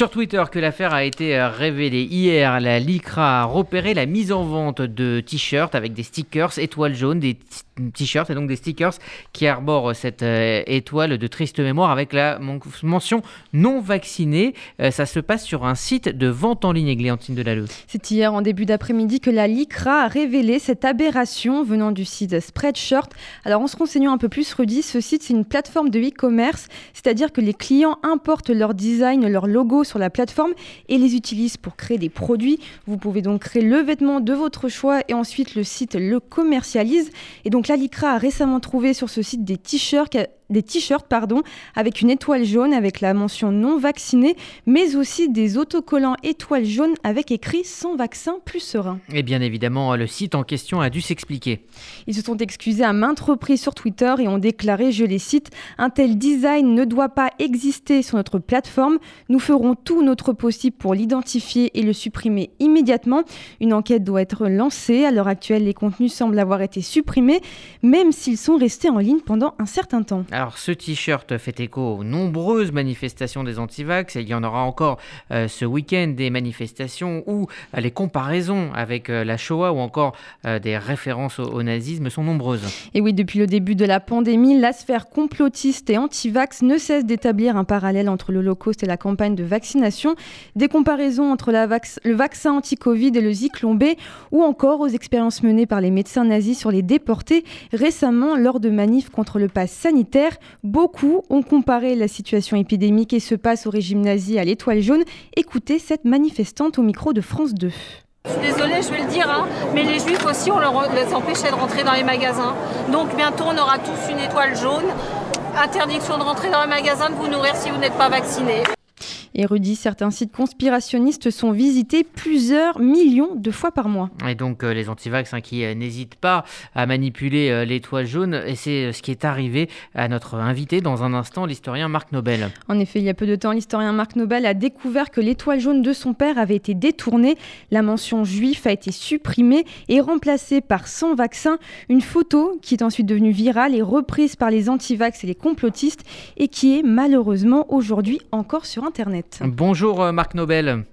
sur Twitter que l'affaire a été euh, révélée. Hier, la LICRA a repéré la mise en vente de t-shirts avec des stickers étoiles jaunes, des t-shirts et donc des stickers qui arborent cette euh, étoile de triste mémoire avec la mention non vaccinée. Euh, ça se passe sur un site de vente en ligne, Gléantine Delalleux. C'est hier en début d'après-midi que la LICRA a révélé cette aberration venant du site Spreadshirt. Alors en se renseignant un peu plus, Rudy, ce site c'est une plateforme de e-commerce, c'est-à-dire que les clients importent leur design, leur logo sur la plateforme et les utilisent pour créer des produits. Vous pouvez donc créer le vêtement de votre choix et ensuite le site le commercialise. Et donc la LICRA a récemment trouvé sur ce site des t-shirts des t-shirts pardon, avec une étoile jaune avec la mention non vacciné, mais aussi des autocollants étoiles jaunes avec écrit sans vaccin plus serein. Et bien évidemment, le site en question a dû s'expliquer. Ils se sont excusés à maintes reprises sur Twitter et ont déclaré, je les cite, un tel design ne doit pas exister sur notre plateforme. Nous ferons tout notre possible pour l'identifier et le supprimer immédiatement. Une enquête doit être lancée. À l'heure actuelle, les contenus semblent avoir été supprimés, même s'ils sont restés en ligne pendant un certain temps. Alors ce t-shirt fait écho aux nombreuses manifestations des antivax et il y en aura encore euh, ce week-end des manifestations où euh, les comparaisons avec euh, la Shoah ou encore des références au, nazisme sont nombreuses. Et oui, depuis le début de la pandémie, la sphère complotiste et antivax ne cesse d'établir un parallèle entre l'Holocauste et la campagne de vaccination, des comparaisons entre la le vaccin anti-Covid et le zyklon B ou encore aux expériences menées par les médecins nazis sur les déportés récemment lors de manifs contre le pass sanitaire beaucoup ont comparé la situation épidémique et se passe au régime nazi à l'étoile jaune. Écoutez cette manifestante au micro de France 2. Je suis désolée, je vais le dire, hein, mais les juifs aussi, on les empêchait de rentrer dans les magasins. Donc bientôt, on aura tous une étoile jaune. Interdiction de rentrer dans les magasins, de vous nourrir si vous n'êtes pas vacciné. Érudit, certains sites conspirationnistes sont visités plusieurs millions de fois par mois. Et donc euh, les antivax hein, qui euh, n'hésitent pas à manipuler euh, l'étoile jaune, et c'est ce qui est arrivé à notre invité dans un instant, l'historien Marc Nobel. En effet, il y a peu de temps, l'historien Marc Nobel a découvert que l'étoile jaune de son père avait été détournée. La mention juif a été supprimée et remplacée par sans vaccin. Une photo qui est ensuite devenue virale et reprise par les antivax et les complotistes et qui est malheureusement aujourd'hui encore sur Internet. Bonjour euh, Marc Nobel.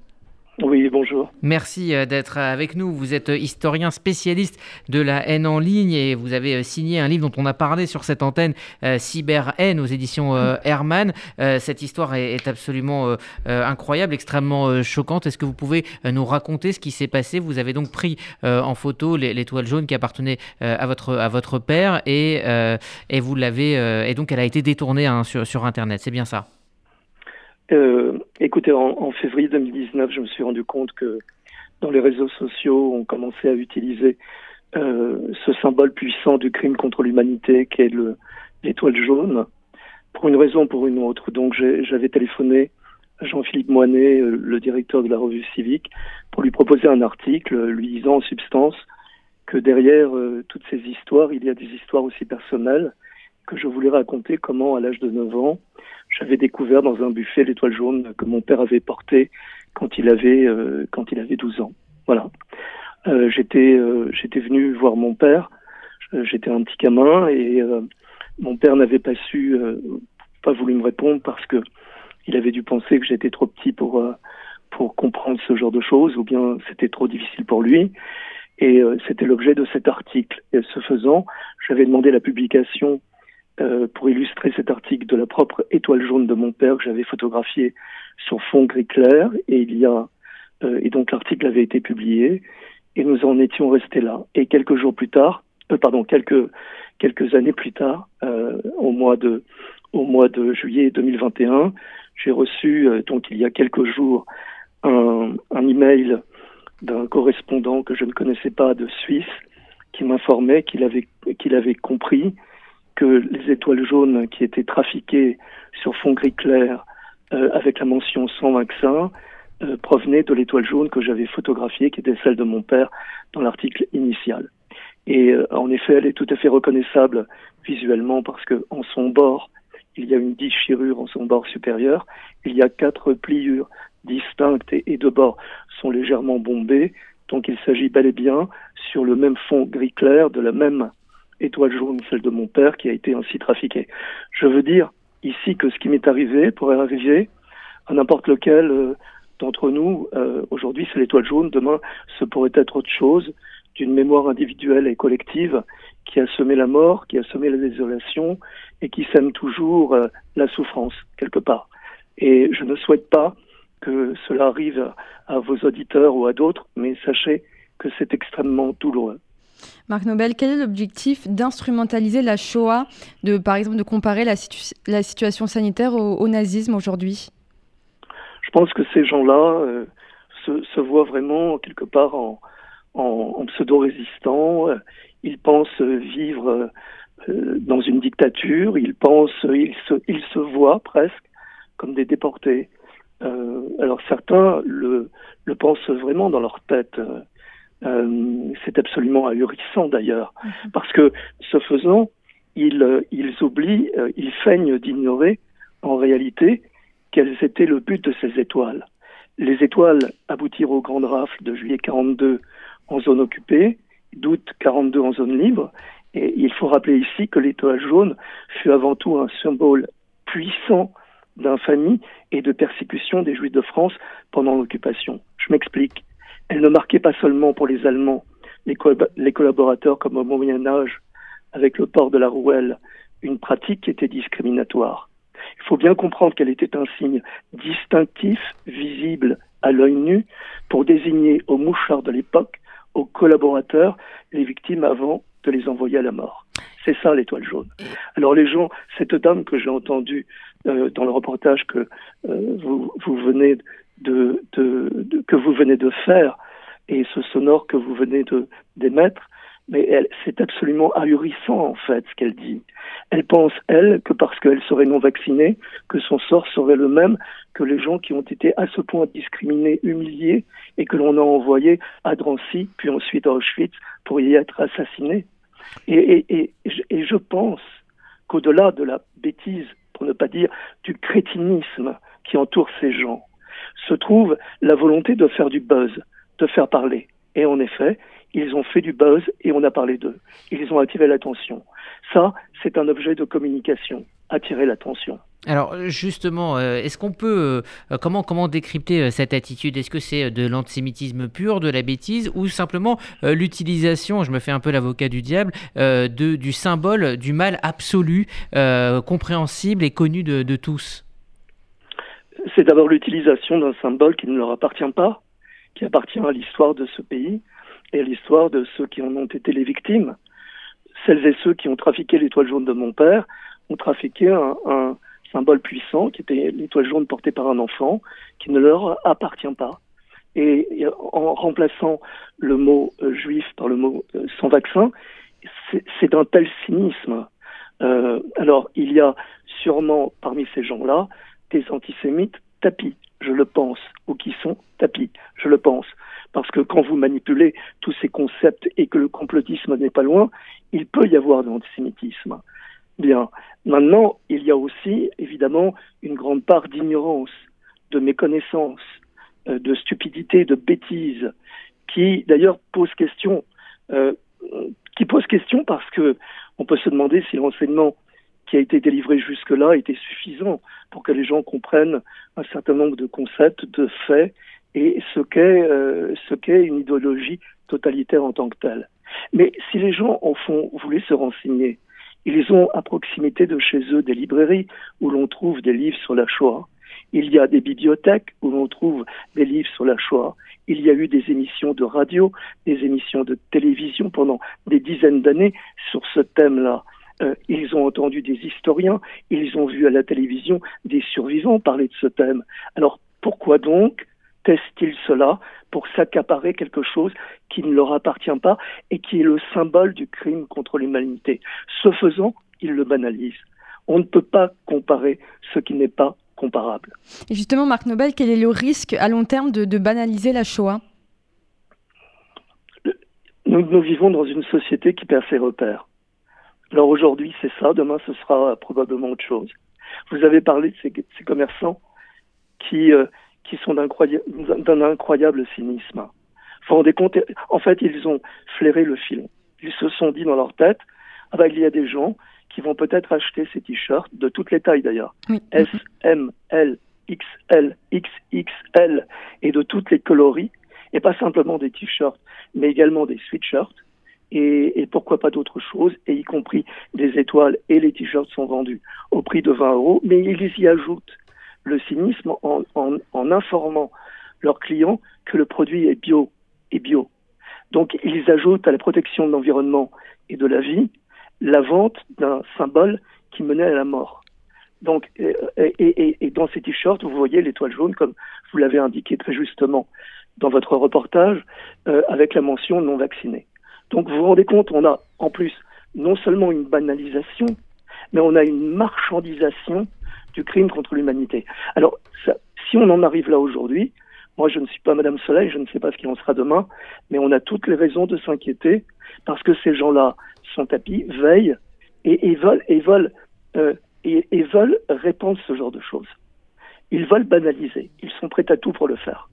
Oui, bonjour. Merci euh, d'être avec nous. Vous êtes euh, historien spécialiste de la haine en ligne et vous avez signé un livre dont on a parlé sur cette antenne, Cyber Haine, aux éditions Herman. Cette histoire est absolument incroyable, extrêmement choquante. Est-ce que vous pouvez nous raconter ce qui s'est passé? Vous avez donc pris en photo l'étoile jaune qui appartenait à votre à votre père et et vous l'avez et donc elle a été détournée hein, sur sur Internet. C'est bien ça? Euh, écoutez, en, février 2019, je me suis rendu compte que dans les réseaux sociaux, on commençait à utiliser euh, ce symbole puissant du crime contre l'humanité qui est l'étoile jaune, pour une raison ou pour une autre. Donc j'avais téléphoné à Jean-Philippe Moinet, euh, le directeur de la revue civique, pour lui proposer un article lui disant en substance que derrière euh, toutes ces histoires, il y a des histoires aussi personnelles que je voulais raconter comment, à l'âge de 9 ans, j'avais découvert dans un buffet l'étoile jaune que mon père avait porté quand il avait euh, quand il avait 12 ans. Voilà. Euh, j'étais euh, j'étais venu voir mon père. J'étais un petit gamin et mon père n'avait pas su, pas voulu me répondre parce que il avait dû penser que j'étais trop petit pour pour comprendre ce genre de choses ou bien c'était trop difficile pour lui. Et c'était l'objet de cet article. Et ce faisant, j'avais demandé la publication euh, pour illustrer cet article de la propre étoile jaune de mon père que j'avais photographié sur fond gris clair et il y a euh, et donc l'article avait été publié et nous en étions restés là. Et quelques jours plus tard euh, pardon quelques quelques années plus tard au mois de au mois de juillet 2021 j'ai reçu donc il y a quelques jours un, un email d'un correspondant que je ne connaissais pas de Suisse qui m'informait qu'il avait qu'il avait compris que les étoiles jaunes qui étaient trafiquées sur fond gris clair euh, avec la mention sans vaccin euh, provenaient de l'étoile jaune que j'avais photographiée, qui était celle de mon père dans l'article initial. Et euh, en effet, elle est tout à fait reconnaissable visuellement parce que son bord, il y a une déchirure en son bord supérieur, il y a quatre pliures distinctes et, et deux bords sont légèrement bombés, donc il s'agit bel et bien sur le même fond gris clair de la même étoile jaune, celle de mon père, qui a été ainsi trafiquée. Je veux dire ici que ce qui m'est arrivé pourrait arriver à n'importe lequel euh, d'entre nous. Euh, aujourd'hui, c'est l'étoile jaune. Demain, ce pourrait être autre chose, d'une mémoire individuelle et collective qui a semé la mort, qui a semé la désolation et qui sème toujours euh, la souffrance quelque part. Et je ne souhaite pas que cela arrive à vos auditeurs ou à d'autres, mais sachez que c'est extrêmement douloureux. Marc Nobel, quel est l'objectif d'instrumentaliser la Shoah, de, par exemple de comparer la, situation sanitaire au, nazisme aujourd'hui? Je pense que ces gens-là euh, se, voient vraiment quelque part en, pseudo-résistants. Ils pensent vivre euh, dans une dictature, ils pensent, ils se, voient presque comme des déportés. Euh, alors certains le pensent vraiment dans leur tête. Euh, c'est absolument ahurissant d'ailleurs, mhm. parce que ce faisant, ils, euh, ils oublient, euh, ils feignent d'ignorer en réalité quels étaient le but de ces étoiles. Les étoiles aboutirent aux grandes rafles de juillet 42 en zone occupée, d'août 42 en zone libre, et il faut rappeler ici que l'étoile jaune fut avant tout un symbole puissant d'infamie et de persécution des Juifs de France pendant l'occupation. Je m'explique. Elle ne marquait pas seulement pour les Allemands les, collaborateurs comme au Moyen Âge, avec le port de la rouelle, une pratique qui était discriminatoire. Il faut bien comprendre qu'elle était un signe distinctif, visible à l'œil nu, pour désigner aux mouchards de l'époque, aux collaborateurs, les victimes avant de les envoyer à la mort. C'est ça l'étoile jaune. Alors les gens, cette dame que j'ai entendue euh, dans le reportage que euh, vous, vous, venez de, que vous venez de faire et ce sonore que vous venez d'émettre, mais c'est absolument ahurissant en fait ce qu'elle dit. Elle pense elle que parce qu'elle serait non vaccinée, que son sort serait le même que les gens qui ont été à ce point discriminés, humiliés et que l'on a envoyés à Drancy puis ensuite à Auschwitz pour y être assassinés. Et, et je pense qu'au-delà de la bêtise, pour ne pas dire du crétinisme qui entoure ces gens, se trouve la volonté de faire du buzz, de faire parler. Et en effet, ils ont fait du buzz et on a parlé d'eux. Ils ont attiré l'attention. Ça, c'est un objet de communication, attirer l'attention. Alors justement, euh, est-ce qu'on peut euh, comment comment décrypter euh, cette attitude? Est-ce que c'est de l'antisémitisme pur, de la bêtise, ou simplement l'utilisation, je me fais un peu l'avocat du diable, de, du symbole du mal absolu, compréhensible et connu de tous? C'est d'abord l'utilisation d'un symbole qui ne leur appartient pas, qui appartient à l'histoire de ce pays et à l'histoire de ceux qui en ont été les victimes. Celles et ceux qui ont trafiqué l'étoile jaune de mon père ont trafiqué un, symbole puissant qui était l'étoile jaune portée par un enfant qui ne leur appartient pas. Et, en remplaçant le mot euh, juif par le mot euh, sans vaccin, c'est d'un tel cynisme. Euh, alors, il y a sûrement parmi ces gens-là des antisémites tapis je le pense, ou qui sont tapis, je le pense. Parce que quand vous manipulez tous ces concepts et que le complotisme n'est pas loin, il peut y avoir de l'antisémitisme. Bien. Maintenant, il y a aussi, évidemment, une grande part d'ignorance, de méconnaissance, euh, de stupidité, de bêtise, qui d'ailleurs pose question. Euh, qui pose question parce que on peut se demander si l'enseignement qui a été délivré jusque-là était suffisant pour que les gens comprennent un certain nombre de concepts, de faits et ce qu'est euh, ce qu'est une idéologie totalitaire en tant que telle. Mais si les gens en font voulaient se renseigner, ils ont à proximité de chez eux des librairies où l'on trouve des livres sur la Shoah. Il y a des bibliothèques où l'on trouve des livres sur la Shoah. Il y a eu des émissions de radio, des émissions de télévision pendant des dizaines d'années sur ce thème-là. Euh, ils ont entendu des historiens, ils ont vu à la télévision des survivants parler de ce thème. Alors pourquoi donc testent-ils cela pour s'accaparer quelque chose qui ne leur appartient pas et qui est le symbole du crime contre l'humanité? Ce faisant, ils le banalisent. On ne peut pas comparer ce qui n'est pas comparable. Et justement, Marc Nobel, quel est le risque à long terme de, banaliser la Shoah? Nous, vivons dans une société qui perd ses repères. Alors aujourd'hui, c'est ça, demain, ce sera probablement autre chose. Vous avez parlé de ces, ces commerçants qui, euh, qui sont d'un incroyable cynisme. Vous vous rendez compte? En fait, ils ont flairé le filon. Ils se sont dit dans leur tête, ah ben, il y a des gens qui vont peut-être acheter ces t-shirts, de toutes les tailles d'ailleurs, S, M, L, XL, XXL et de toutes les coloris, et pas simplement des t-shirts, mais également des sweatshirts, et, pourquoi pas d'autres choses, et y compris des étoiles et les t-shirts sont vendus au prix de 20 euros, mais ils y ajoutent le cynisme en, informant leurs clients que le produit est bio et bio. Donc ils ajoutent à la protection de l'environnement et de la vie la vente d'un symbole qui menait à la mort. Donc, et, et, dans ces t-shirts, vous voyez l'étoile jaune, comme vous l'avez indiqué très justement dans votre reportage, euh, avec la mention non vacciné. Donc, vous vous rendez compte, on a en plus non seulement une banalisation, mais on a une marchandisation du crime contre l'humanité. Alors, si on en arrive là aujourd'hui, moi je ne suis pas Madame Soleil, je ne sais pas ce qu'il en sera demain, mais on a toutes les raisons de s'inquiéter parce que ces gens-là sont tapis, veillent et, veulent, et veulent euh, et, veulent répandre ce genre de choses. Ils veulent banaliser. Ils sont prêts à tout pour le faire.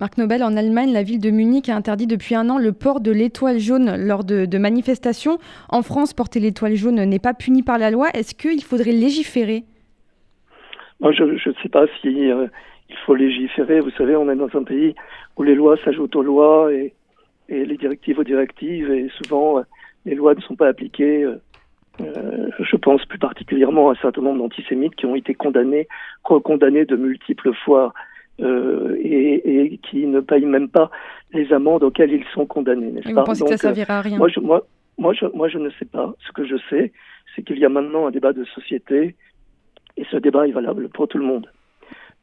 Marc Nobel, en Allemagne, la ville de Munich a interdit depuis un an le port de l'étoile jaune lors de, manifestations. En France, porter l'étoile jaune n'est pas puni par la loi. Est-ce qu'il faudrait légiférer? Moi, je ne sais pas si euh, il faut légiférer. Vous savez, on est dans un pays où les lois s'ajoutent aux lois et, les directives aux directives, et souvent euh, les lois ne sont pas appliquées. Euh, je pense plus particulièrement à un certain nombre d'antisémites qui ont été condamnés, recondamnés de multiples fois euh, et, et, qui ne payent même pas les amendes auxquelles ils sont condamnés, n'est-ce Vous pas pensez Donc, que ça servira à rien moi je, moi, moi, je, moi, je ne sais pas. Ce que je sais, c'est qu'il y a maintenant un débat de société et ce débat est valable pour tout le monde.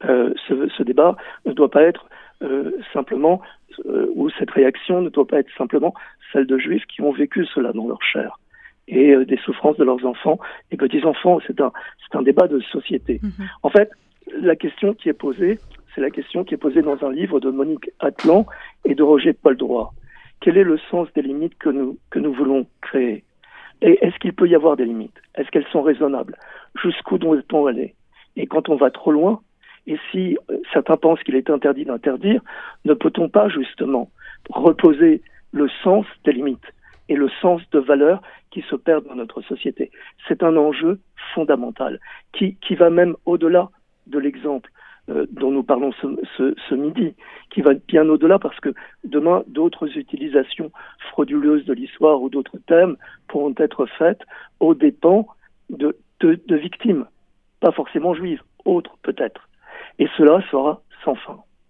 Euh, ce, ce, débat ne doit pas être euh, simplement, euh, ou cette réaction ne doit pas être simplement celle de juifs qui ont vécu cela dans leur chair et euh, des souffrances de leurs enfants et petits-enfants. C'est un, c'est un débat de société. Mm -hmm. En fait, la question qui est posée, c'est la question qui est posée dans un livre de Monique Atlan et de Roger Paul. Quel est le sens des limites que nous, voulons créer? Et est-ce qu'il peut y avoir des limites? Est-ce qu'elles sont raisonnables? Jusqu'où doit-on aller? Et quand on va trop loin, et si certains pensent qu'il est interdit d'interdire, ne peut-on pas justement reposer le sens des limites et le sens de valeurs qui se perdent dans notre société? C'est un enjeu fondamental qui, qui va même au-delà de l'exemple euh, dont nous parlons ce, midi, qui va bien au-delà parce que demain, d'autres utilisations frauduleuses de l'histoire ou d'autres thèmes pourront être faites aux dépens de victimes, pas forcément juives, autres peut-être. Et cela sera sans fin.